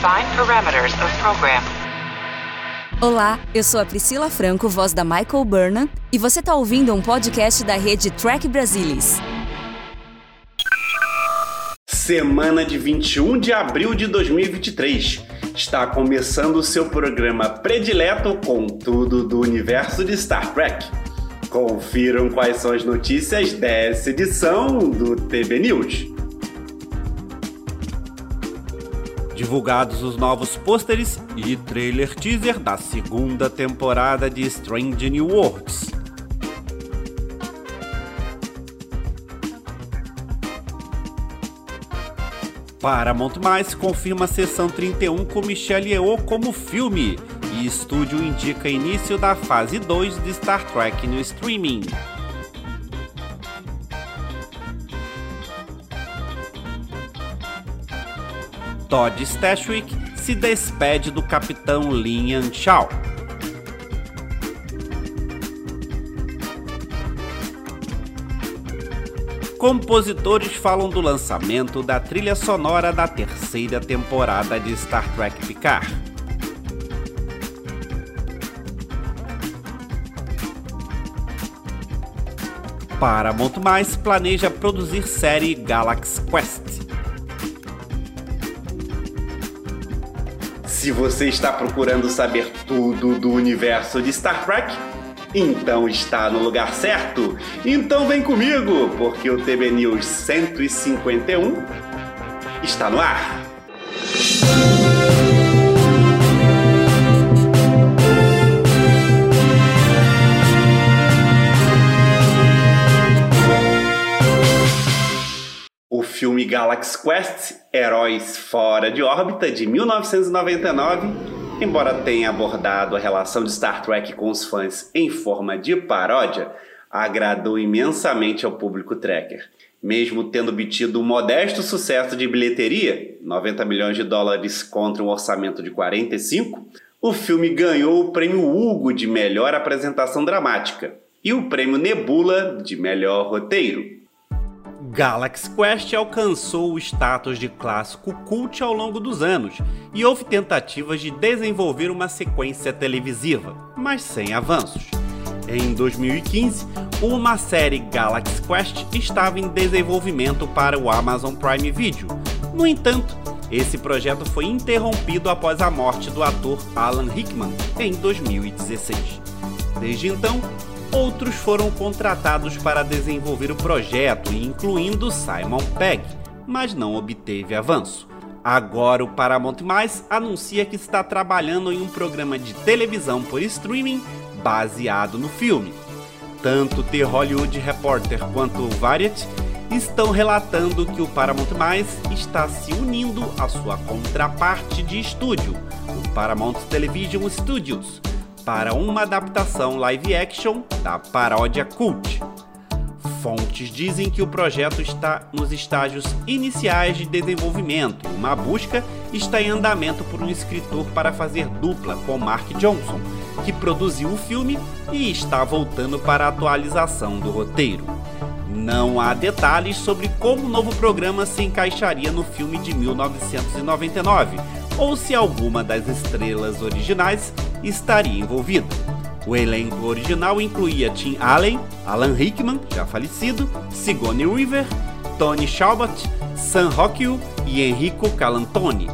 Define parameters of program. Olá, eu sou a Priscila Franco, voz da Michael Burnham, e você está ouvindo um podcast da rede Track Brasilis. Semana de 21 de abril de 2023. Está começando o seu programa predileto com tudo do universo de Star Trek. Confiram quais são as notícias dessa edição do TB News. Divulgados os novos pôsteres e trailer teaser da segunda temporada de Strange New Worlds. Paramount Mais confirma a sessão 31 com Michelle Yeoh como filme e estúdio indica início da fase 2 de Star Trek no streaming. Todd Stashwick se despede do capitão Lin Yan Chao. Compositores falam do lançamento da trilha sonora da terceira temporada de Star Trek Picard. Paramount Mais planeja produzir série Galaxy Quest. Se você está procurando saber tudo do universo de Star Trek, então está no lugar certo. Então vem comigo, porque o TB News 151 está no ar. Filme Galaxy Quest Heróis Fora de Órbita de 1999, embora tenha abordado a relação de Star Trek com os fãs em forma de paródia, agradou imensamente ao público tracker. Mesmo tendo obtido um modesto sucesso de bilheteria, 90 milhões de dólares contra um orçamento de 45, o filme ganhou o prêmio Hugo de melhor apresentação dramática e o prêmio Nebula de melhor roteiro. Galaxy Quest alcançou o status de clássico cult ao longo dos anos e houve tentativas de desenvolver uma sequência televisiva, mas sem avanços. Em 2015, uma série Galaxy Quest estava em desenvolvimento para o Amazon Prime Video. No entanto, esse projeto foi interrompido após a morte do ator Alan Rickman em 2016. Desde então, Outros foram contratados para desenvolver o projeto, incluindo Simon Pegg, mas não obteve avanço. Agora o Paramount Mais anuncia que está trabalhando em um programa de televisão por streaming baseado no filme. Tanto The Hollywood Reporter quanto o Variety estão relatando que o Paramount Mais está se unindo à sua contraparte de estúdio, o Paramount Television Studios, para uma adaptação live action da paródia Cult. Fontes dizem que o projeto está nos estágios iniciais de desenvolvimento uma busca está em andamento por um escritor para fazer dupla com Mark Johnson, que produziu o filme e está voltando para a atualização do roteiro. Não há detalhes sobre como o novo programa se encaixaria no filme de 1999 ou se alguma das estrelas originais estaria envolvida. O elenco original incluía Tim Allen, Alan Rickman, já falecido, Sigourney Weaver, Tony Shalbot, Sam Rockwell e Enrico Calantoni.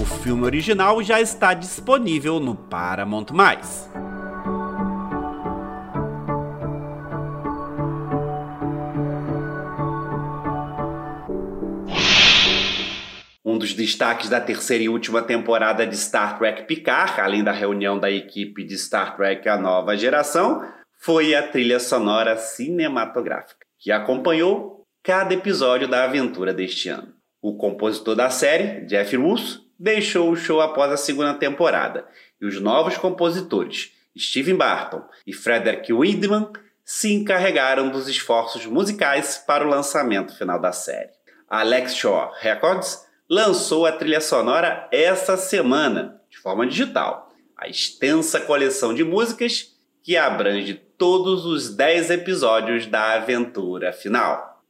O filme original já está disponível no Paramount+. Dos destaques da terceira e última temporada de Star Trek Picard, além da reunião da equipe de Star Trek A Nova Geração, foi a trilha sonora cinematográfica, que acompanhou cada episódio da aventura deste ano. O compositor da série, Jeff Russo, deixou o show após a segunda temporada, e os novos compositores, Steven Barton e Frederick Widman, se encarregaram dos esforços musicais para o lançamento final da série. Alex Shaw Records lançou a trilha sonora essa semana, de forma digital. A extensa coleção de músicas que abrange todos os 10 episódios da aventura final.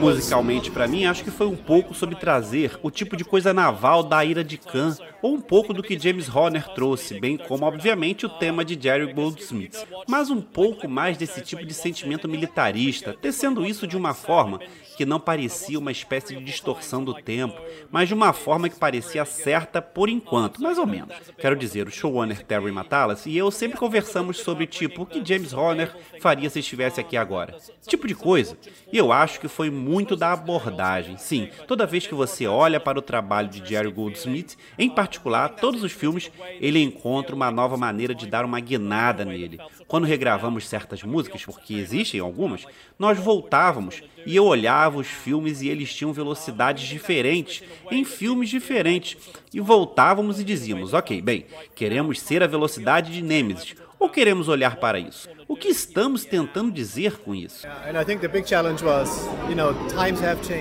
Musicalmente, para mim, acho que foi um pouco sobre trazer o tipo de coisa naval da ira de Khan, ou um pouco do que James Horner trouxe, bem como, obviamente, o tema de Jerry Goldsmith. Mas um pouco mais desse tipo de sentimento militarista, tecendo isso de uma forma que não parecia uma espécie de distorção do tempo, mas de uma forma que parecia certa por enquanto, mais ou menos. Quero dizer, o showrunner Terry Matalas e eu sempre conversamos sobre tipo o que James Horner faria se estivesse aqui agora. Tipo de coisa. E eu acho que foi muito da abordagem. Sim, toda vez que você olha para o trabalho de Jerry Goldsmith, em particular, todos os filmes, ele encontra uma nova maneira de dar uma guinada nele. Quando regravamos certas músicas, porque existem algumas, nós voltávamos e eu olhava os filmes e eles tinham velocidades diferentes, em filmes diferentes. E voltávamos e dizíamos: ok, bem, queremos ser a velocidade de Nemesis, ou queremos olhar para isso? O que estamos tentando dizer com isso?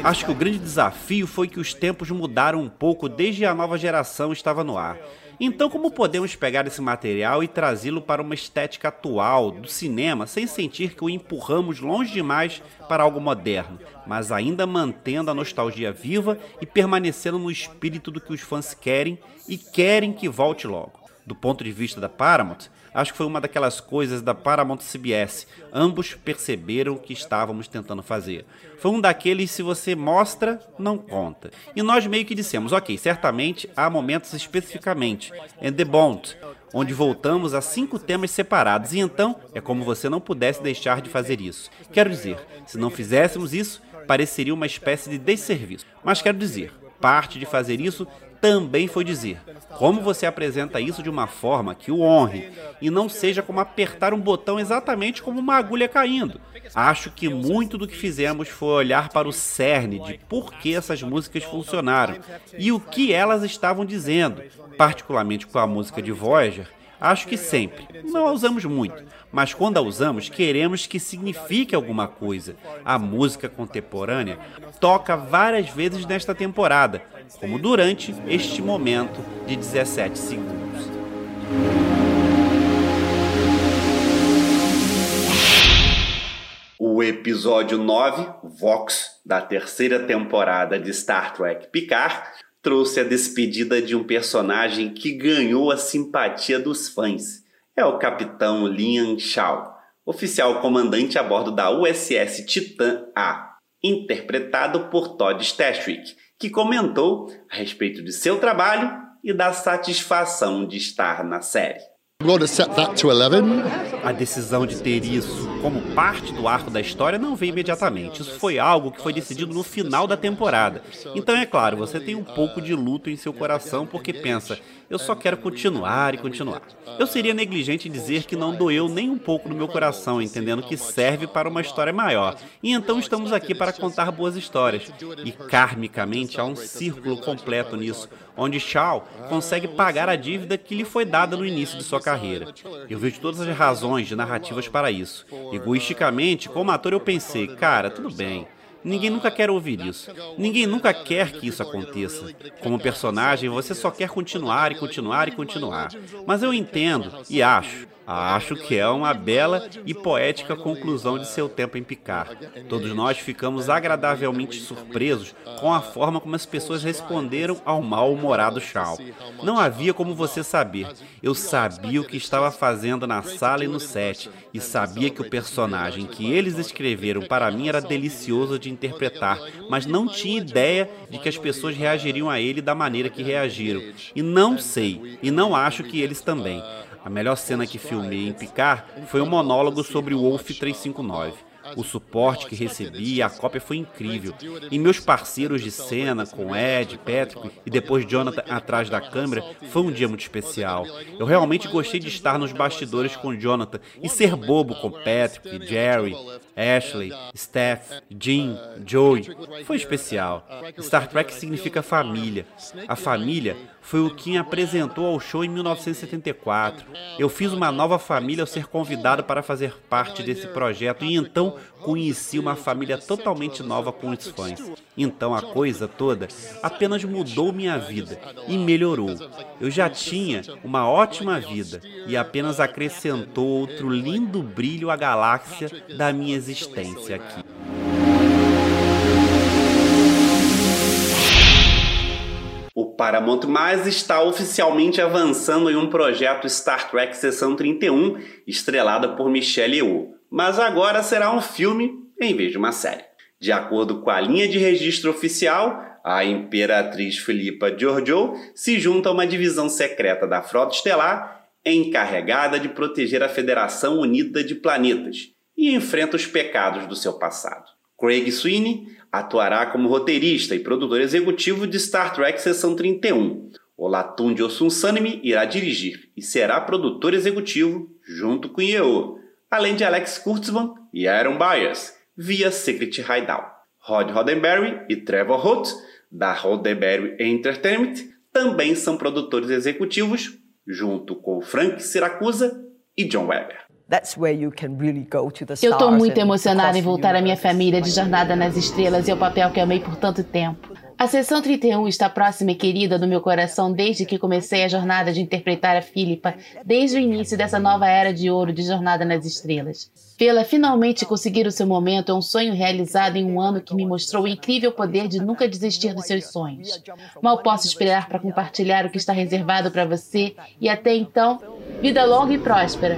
Acho que o grande desafio foi que os tempos mudaram um pouco desde a nova geração estava no ar. Então, como podemos pegar esse material e trazê-lo para uma estética atual do cinema sem sentir que o empurramos longe demais para algo moderno, mas ainda mantendo a nostalgia viva e permanecendo no espírito do que os fãs querem e querem que volte logo? Do ponto de vista da Paramount, Acho que foi uma daquelas coisas da Paramount CBS. Ambos perceberam o que estávamos tentando fazer. Foi um daqueles se você mostra, não conta. E nós meio que dissemos, ok, certamente há momentos especificamente, em The Bond, onde voltamos a cinco temas separados. E então é como você não pudesse deixar de fazer isso. Quero dizer, se não fizéssemos isso, pareceria uma espécie de desserviço. Mas quero dizer, parte de fazer isso também foi dizer como você apresenta isso de uma forma que o honre e não seja como apertar um botão exatamente como uma agulha caindo. Acho que muito do que fizemos foi olhar para o cerne de por que essas músicas funcionaram e o que elas estavam dizendo, particularmente com a música de Voyager. Acho que sempre. Não a usamos muito, mas quando a usamos, queremos que signifique alguma coisa. A música contemporânea toca várias vezes nesta temporada, como durante este momento de 17 segundos. O episódio 9, Vox, da terceira temporada de Star Trek Picard, trouxe a despedida de um personagem que ganhou a simpatia dos fãs. É o capitão Lian Shaw, oficial comandante a bordo da USS Titan A, interpretado por Todd Stashwick, que comentou a respeito de seu trabalho e da satisfação de estar na série. A decisão de ter isso como parte do arco da história não veio imediatamente. Isso foi algo que foi decidido no final da temporada. Então é claro, você tem um pouco de luto em seu coração porque pensa, eu só quero continuar e continuar. Eu seria negligente em dizer que não doeu nem um pouco no meu coração, entendendo que serve para uma história maior. E então estamos aqui para contar boas histórias. E karmicamente há um círculo completo nisso onde Shaw consegue pagar a dívida que lhe foi dada no início de sua carreira. Eu vejo todas as razões de narrativas para isso. Egoisticamente, como ator, eu pensei, cara, tudo bem. Ninguém nunca quer ouvir isso. Ninguém nunca quer que isso aconteça. Como personagem, você só quer continuar e continuar e continuar. Mas eu entendo e acho Acho que é uma bela e poética conclusão de seu tempo em Picar. Todos nós ficamos agradavelmente surpresos com a forma como as pessoas responderam ao mal-humorado Shaw. Não havia como você saber. Eu sabia o que estava fazendo na sala e no set, e sabia que o personagem que eles escreveram para mim era delicioso de interpretar, mas não tinha ideia de que as pessoas reagiriam a ele da maneira que reagiram. E não sei, e não acho que eles também. A melhor cena que filmei em Picar foi um monólogo sobre o Wolf 359. O suporte que recebi a cópia foi incrível. E meus parceiros de cena, com Ed, Patrick e depois Jonathan atrás da câmera, foi um dia muito especial. Eu realmente gostei de estar nos bastidores com Jonathan e ser bobo com Patrick, Jerry, Ashley, Steph, Jim, Joey. Foi especial. Star Trek significa família. A família foi o que me apresentou ao show em 1974. Eu fiz uma nova família ao ser convidado para fazer parte desse projeto e então conheci uma família totalmente nova com os fãs. Então a coisa toda apenas mudou minha vida e melhorou. Eu já tinha uma ótima vida e apenas acrescentou outro lindo brilho à galáxia da minha existência aqui. O Paramount+, está oficialmente avançando em um projeto Star Trek Sessão 31, estrelada por Michelle Yeoh mas agora será um filme em vez de uma série. De acordo com a linha de registro oficial, a Imperatriz Filipa Giorgio se junta a uma divisão secreta da Frota Estelar encarregada de proteger a Federação Unida de Planetas e enfrenta os pecados do seu passado. Craig Sweeney atuará como roteirista e produtor executivo de Star Trek Seção 31. Olatunde Osunsanmi irá dirigir e será produtor executivo junto com Yeo, além de Alex Kurtzman e Aaron Byers, via Secret Hideout. Rod Roddenberry e Trevor Holt, da Roddenberry Entertainment, também são produtores executivos, junto com Frank Siracusa e John Webber. Eu estou muito emocionada em voltar à minha família de Jornada nas Estrelas e ao papel que amei por tanto tempo. A sessão 31 está próxima e querida no meu coração desde que comecei a jornada de interpretar a Philippa, desde o início dessa nova era de ouro de Jornada nas Estrelas. Vê-la finalmente conseguir o seu momento é um sonho realizado em um ano que me mostrou o incrível poder de nunca desistir dos seus sonhos. Mal posso esperar para compartilhar o que está reservado para você e até então, vida longa e próspera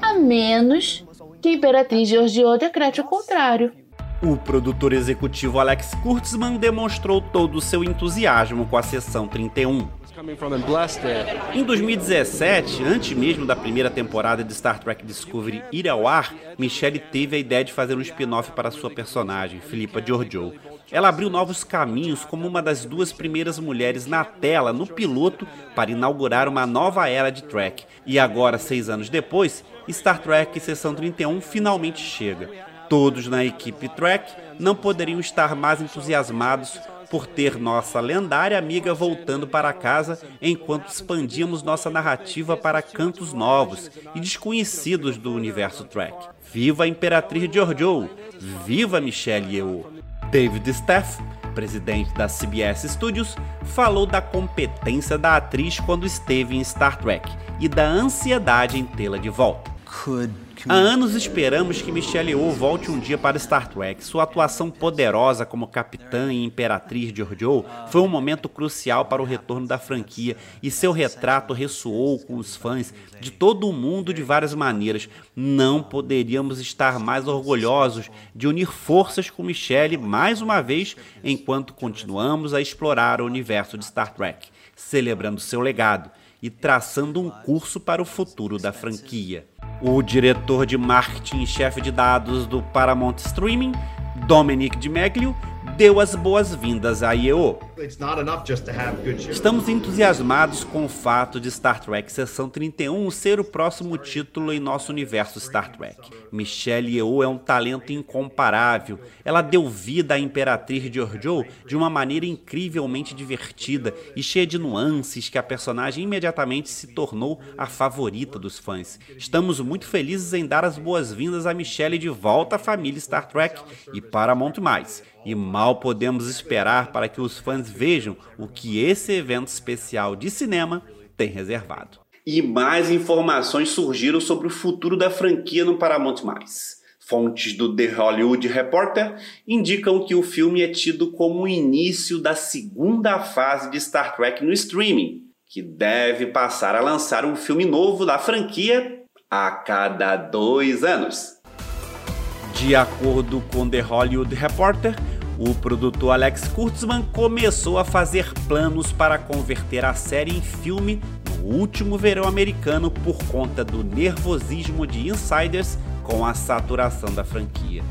a menos que a Imperatriz Georgiou decrete o contrário. O produtor executivo Alex Kurtzman demonstrou todo o seu entusiasmo com a sessão 31. Em 2017, antes mesmo da primeira temporada de Star Trek Discovery ir ao ar, Michelle teve a ideia de fazer um spin-off para sua personagem, Philippa Georgiou. Ela abriu novos caminhos como uma das duas primeiras mulheres na tela, no piloto, para inaugurar uma nova era de Trek. E agora, seis anos depois, Star Trek Sessão 31 finalmente chega. Todos na equipe Trek não poderiam estar mais entusiasmados por ter nossa lendária amiga voltando para casa enquanto expandíamos nossa narrativa para cantos novos e desconhecidos do universo Trek. Viva a Imperatriz Giorgio! Viva Michelle Yeoh! David Steff, presidente da CBS Studios, falou da competência da atriz quando esteve em Star Trek e da ansiedade em tê-la de volta. Há anos esperamos que Michelle Yeoh volte um dia para Star Trek. Sua atuação poderosa como capitã e imperatriz de Orjo foi um momento crucial para o retorno da franquia e seu retrato ressoou com os fãs de todo o mundo de várias maneiras. Não poderíamos estar mais orgulhosos de unir forças com Michelle mais uma vez enquanto continuamos a explorar o universo de Star Trek, celebrando seu legado e traçando um curso para o futuro da franquia. O diretor de marketing e chefe de dados do Paramount Streaming, Dominic DiMeglio, deu as boas-vindas à IEO. Estamos entusiasmados com o fato de Star Trek Seção 31 ser o próximo título em nosso universo Star Trek. Michelle Yeoh é um talento incomparável. Ela deu vida à Imperatriz Georgiou de uma maneira incrivelmente divertida e cheia de nuances que a personagem imediatamente se tornou a favorita dos fãs. Estamos muito felizes em dar as boas-vindas a Michelle de volta à família Star Trek e Paramount+. E mal podemos esperar para que os fãs vejam o que esse evento especial de cinema tem reservado. E mais informações surgiram sobre o futuro da franquia no Paramount+. Fontes do The Hollywood Reporter indicam que o filme é tido como o início da segunda fase de Star Trek no streaming, que deve passar a lançar um filme novo da franquia a cada dois anos. De acordo com The Hollywood Reporter, o produtor Alex Kurtzman começou a fazer planos para converter a série em filme no último verão americano por conta do nervosismo de insiders com a saturação da franquia.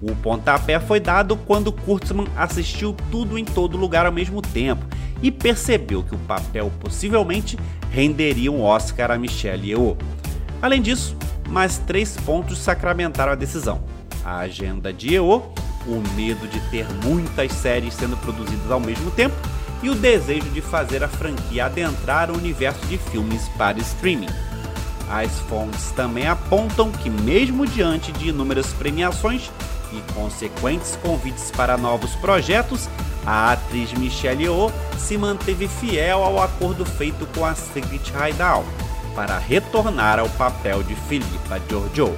O pontapé foi dado quando Kurtzman assistiu tudo em todo lugar ao mesmo tempo e percebeu que o papel possivelmente renderia um Oscar a Michelle Yeoh. Além disso, mais três pontos sacramentaram a decisão: a agenda de Yeoh o medo de ter muitas séries sendo produzidas ao mesmo tempo e o desejo de fazer a franquia adentrar o universo de filmes para streaming. As fontes também apontam que, mesmo diante de inúmeras premiações e consequentes convites para novos projetos, a atriz Michelle Yeoh se manteve fiel ao acordo feito com a Secret Hideout para retornar ao papel de Philippa Georgiou.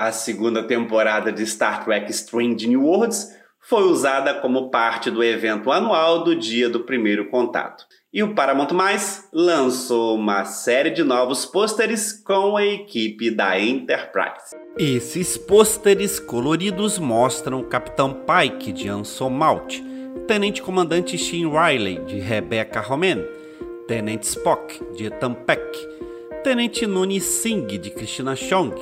A segunda temporada de Star Trek Strange New Worlds foi usada como parte do evento anual do dia do primeiro contato. E o Paramount Mais lançou uma série de novos pôsteres com a equipe da Enterprise. Esses pôsteres coloridos mostram o Capitão Pike de Anson Malt, Tenente Comandante Shin Riley de Rebecca Romain, Tenente Spock de Ethan Peck, Tenente Nuni Singh de Christina Chong,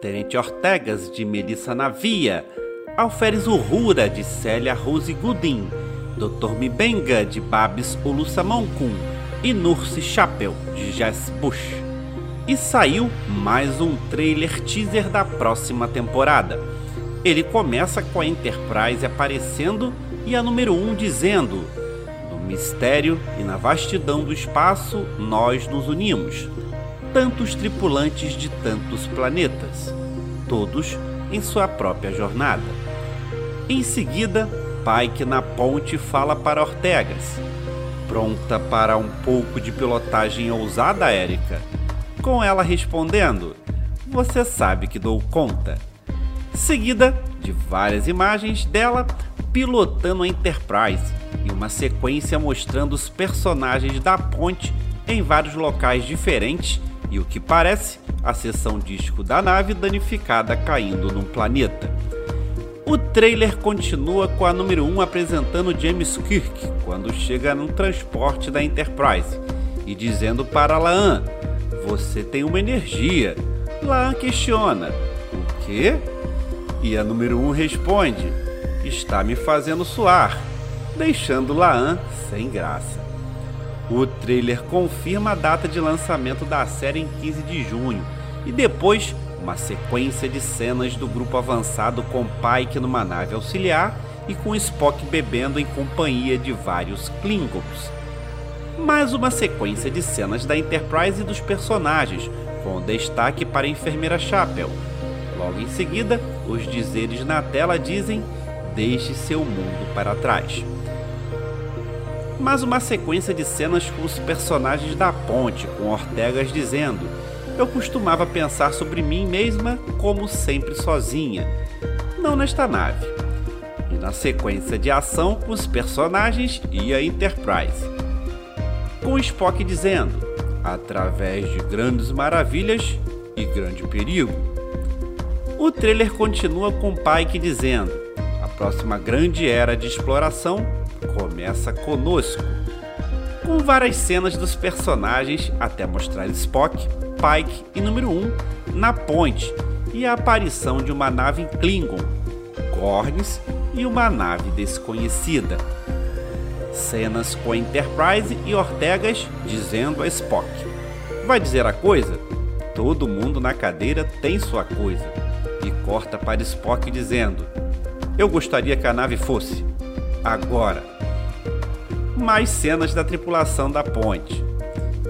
Tenente Ortegas de Melissa Navia, Alferes Uhura de Célia Rose Gooding, Dr. Mibenga de Babs Olusamonkun e Nurse Chapel de Jess Bush. E saiu mais um trailer teaser da próxima temporada. Ele começa com a Enterprise aparecendo e a número 1 um dizendo: No mistério e na vastidão do espaço nós nos unimos. Tantos tripulantes de tantos planetas, todos em sua própria jornada. Em seguida, Pike na ponte fala para Ortegas. Pronta para um pouco de pilotagem ousada, Érica? Com ela respondendo: Você sabe que dou conta. Seguida de várias imagens dela pilotando a Enterprise e uma sequência mostrando os personagens da ponte em vários locais diferentes e o que parece a seção disco da nave danificada caindo num planeta. O trailer continua com a número 1 apresentando James Kirk quando chega no transporte da Enterprise e dizendo para Laan: Você tem uma energia. Laan questiona: O quê? E a número 1 responde: Está me fazendo suar, deixando Laan sem graça. O trailer confirma a data de lançamento da série em 15 de junho e depois uma sequência de cenas do grupo avançado com Pike numa nave auxiliar e com Spock bebendo em companhia de vários Klingons. Mais uma sequência de cenas da Enterprise e dos personagens, com destaque para a enfermeira Chapel. Logo em seguida, os dizeres na tela dizem: Deixe seu mundo para trás. Mais uma sequência de cenas com os personagens da ponte, com Ortegas dizendo: eu costumava pensar sobre mim mesma como sempre sozinha, não nesta nave. E na sequência de ação com os personagens e a Enterprise. Com Spock dizendo: através de grandes maravilhas e grande perigo. O trailer continua com Pike dizendo: a próxima grande era de exploração começa conosco. Com várias cenas dos personagens até mostrar Spock Pike e número 1 na ponte e a aparição de uma nave Klingon, Gorns e uma nave desconhecida. Cenas com Enterprise e Ortegas dizendo a Spock: Vai dizer a coisa? Todo mundo na cadeira tem sua coisa. E corta para Spock dizendo: Eu gostaria que a nave fosse. Agora. Mais cenas da tripulação da ponte.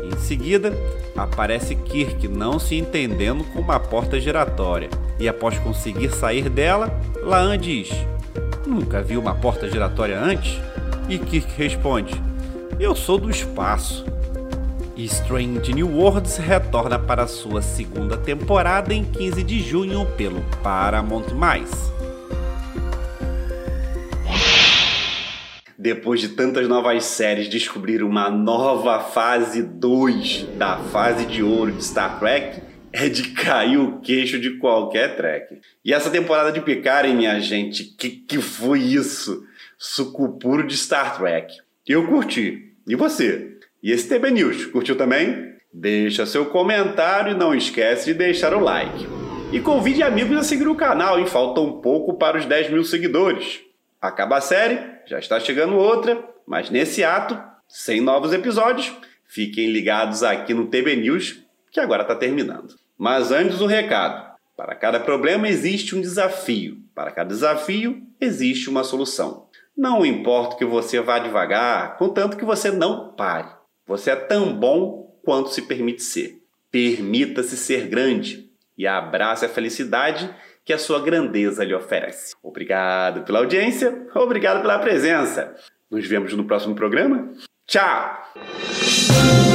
Em seguida, aparece Kirk não se entendendo com uma porta giratória. E após conseguir sair dela, Laan diz: Nunca vi uma porta giratória antes? E Kirk responde: Eu sou do espaço. E Strange New Worlds retorna para sua segunda temporada em 15 de junho pelo Paramount+. Depois de tantas novas séries, descobrir uma nova fase 2 da fase de ouro de Star Trek é de cair o queixo de qualquer Trek. E essa temporada de Picard, minha gente, que que foi isso? Suco puro de Star Trek. Eu curti. E você? E esse TB News, curtiu também? Deixa seu comentário e não esquece de deixar o like. E convide amigos a seguir o canal, hein? Falta um pouco para os 10 mil seguidores. Acaba a série, já está chegando outra, mas nesse ato, sem novos episódios, fiquem ligados aqui no TB News, que agora está terminando. Mas antes um recado: para cada problema existe um desafio, para cada desafio existe uma solução. Não importa que você vá devagar, contanto que você não pare. Você é tão bom quanto se permite ser. Permita-se ser grande e abrace a felicidade que a sua grandeza lhe oferece. Obrigado pela audiência, obrigado pela presença. Nos vemos no próximo programa. Tchau!